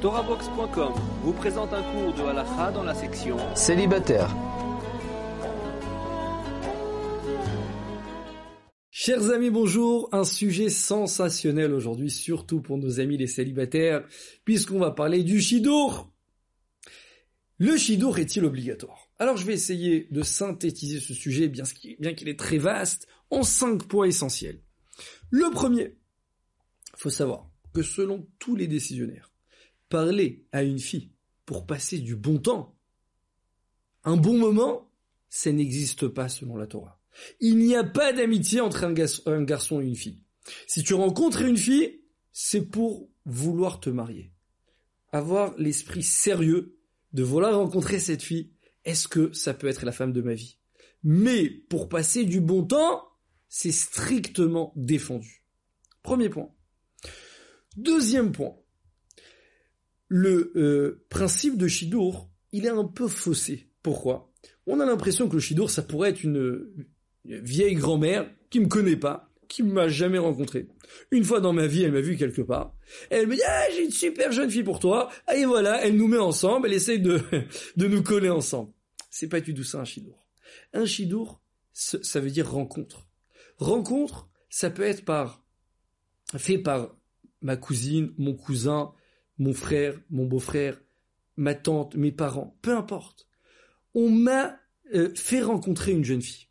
TorahBox.com vous présente un cours de halakha dans la section Célibataire. Chers amis, bonjour. Un sujet sensationnel aujourd'hui, surtout pour nos amis les célibataires, puisqu'on va parler du shidour. Le shidour est-il obligatoire? Alors je vais essayer de synthétiser ce sujet, bien qu'il est très vaste, en cinq points essentiels. Le premier, faut savoir que selon tous les décisionnaires, parler à une fille pour passer du bon temps, un bon moment, ça n'existe pas selon la Torah. Il n'y a pas d'amitié entre un, garçon et une fille. Si tu rencontres une fille, c'est pour vouloir te marier. Avoir l'esprit sérieux de vouloir rencontrer cette fille, est-ce que ça peut être la femme de ma vie? Mais pour passer du bon temps, c'est strictement défendu. Premier point. Deuxième point le euh, principe de Shidour, il est un peu faussé. Pourquoi? On a l'impression que le Shidour, ça pourrait être une, vieille grand-mère qui me connaît pas, qui m'a jamais rencontré. Une fois dans ma vie, elle m'a vu quelque part. Elle me dit ah j'ai une super jeune fille pour toi. Et voilà, elle nous met ensemble, elle essaye de de nous coller ensemble. C'est pas du tout ça un Shidour. Un Shidour, ça veut dire rencontre. Rencontre, ça peut être par fait par ma cousine, mon cousin, mon frère, mon beau-frère, ma tante, mes parents, peu importe. On m'a euh, fait rencontrer une jeune fille.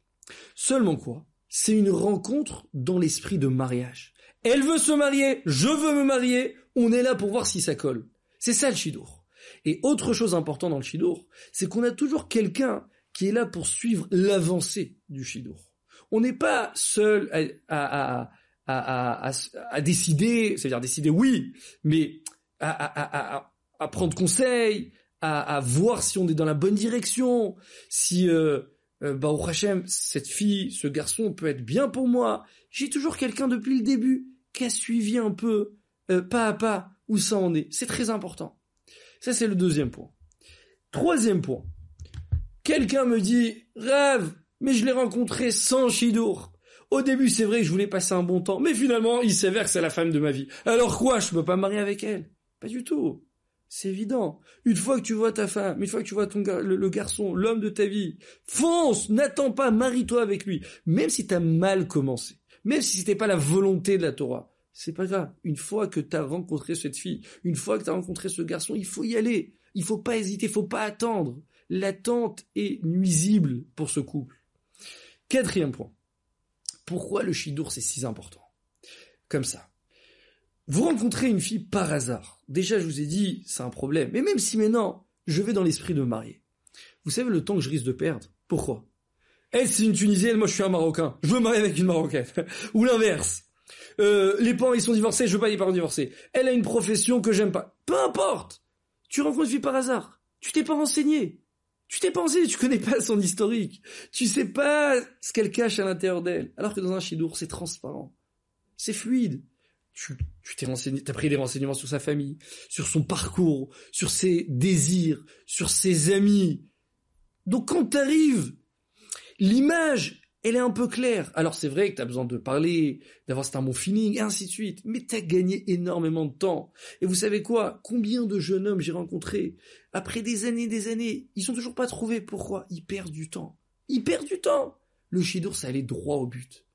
Seulement quoi C'est une rencontre dans l'esprit de mariage. Elle veut se marier, je veux me marier, on est là pour voir si ça colle. C'est ça le chidour. Et autre chose importante dans le chidour, c'est qu'on a toujours quelqu'un qui est là pour suivre l'avancée du chidour. On n'est pas seul à, à, à décider, c'est-à-dire décider oui, mais à, prendre conseil, à, voir si on est dans la bonne direction, si euh, euh, au Hachem, cette fille, ce garçon peut être bien pour moi. J'ai toujours quelqu'un depuis le début qui a suivi un peu, euh, pas à pas, où ça en est. C'est très important. Ça, c'est le deuxième point. Troisième point. Quelqu'un me dit, rêve, mais je l'ai rencontré sans Shidour. Au début, c'est vrai que je voulais passer un bon temps, mais finalement, il s'avère que c'est la femme de ma vie. Alors quoi, je peux pas me marier avec elle? Pas du tout. C'est évident. Une fois que tu vois ta femme, une fois que tu vois ton le, garçon, l'homme de ta vie, fonce, n'attends pas, marie-toi avec lui. Même si t'as mal commencé, même si c'était pas la volonté de la Torah, c'est pas grave. Une fois que t'as rencontré cette fille, une fois que t'as rencontré ce garçon, il faut y aller. Il faut pas hésiter, il faut pas attendre. L'attente est nuisible pour ce couple. Quatrième point. Pourquoi le chidour c'est si important? Comme ça. Vous rencontrez une fille par hasard. Déjà, je vous ai dit, c'est un problème. Mais même si maintenant, je vais dans l'esprit de me marier. Vous savez le temps que je risque de perdre Pourquoi? Elle, c'est une Tunisienne, moi je suis un Marocain. Je veux me marier avec une Marocaine. Ou l'inverse. Euh, les parents, ils sont divorcés, je veux pas les parents divorcés. Elle a une profession que j'aime pas. Peu importe Tu rencontres une fille par hasard. Tu t'es pas renseigné. Tu t'es pensé, tu connais pas son historique. Tu sais pas ce qu'elle cache à l'intérieur d'elle. Alors que dans un chidour, c'est transparent. C'est fluide tu t'es renseigné, t'as pris des renseignements sur sa famille, sur son parcours, sur ses désirs, sur ses amis. Donc quand t'arrives, l'image, elle est un peu claire. Alors c'est vrai que t'as besoin de parler, d'avoir un bon feeling, et ainsi de suite. Mais t'as gagné énormément de temps. Et vous savez quoi? Combien de jeunes hommes j'ai rencontrés après des années et des années, ils sont toujours pas trouvés. Pourquoi Ils perdent du temps. Ils perdent du temps. Le chidour, ça allait droit au but.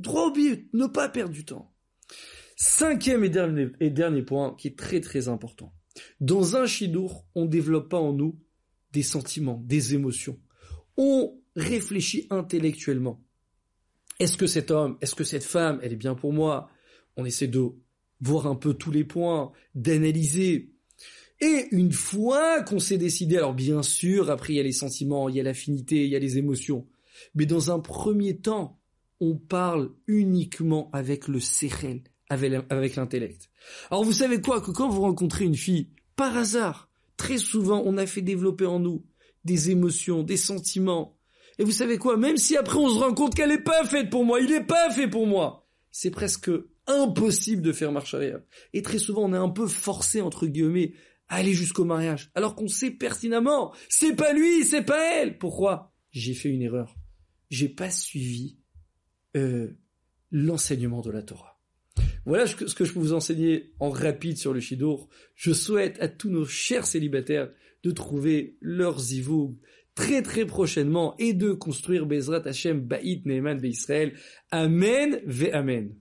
Droit au but, ne pas perdre du temps. Cinquième et dernier, point qui est très très important. Dans un chidour, on développe pas en nous des sentiments, des émotions. On réfléchit intellectuellement. Est-ce que cet homme, est-ce que cette femme, elle est bien pour moi? On essaie de voir un peu tous les points, d'analyser. Et une fois qu'on s'est décidé, alors bien sûr, après il y a les sentiments, il y a l'affinité, il y a les émotions. Mais dans un premier temps, on parle uniquement avec le sérel, avec l'intellect. Alors vous savez quoi que quand vous rencontrez une fille, par hasard, très souvent on a fait développer en nous des émotions, des sentiments. Et vous savez quoi Même si après on se rend compte qu'elle n'est pas faite pour moi, il n'est pas fait pour moi, c'est presque impossible de faire marche arrière. Et très souvent on est un peu forcé entre guillemets à aller jusqu'au mariage, alors qu'on sait pertinemment, c'est pas lui, c'est pas elle. Pourquoi? J'ai fait une erreur. J'ai pas suivi euh, l'enseignement de la Torah. Voilà ce que, je peux vous enseigner en rapide sur le Shidour. Je souhaite à tous nos chers célibataires de trouver leurs zivou très très prochainement et de construire Bezrat Hashem Ba'it Neeman Israël. Amen ve Amen.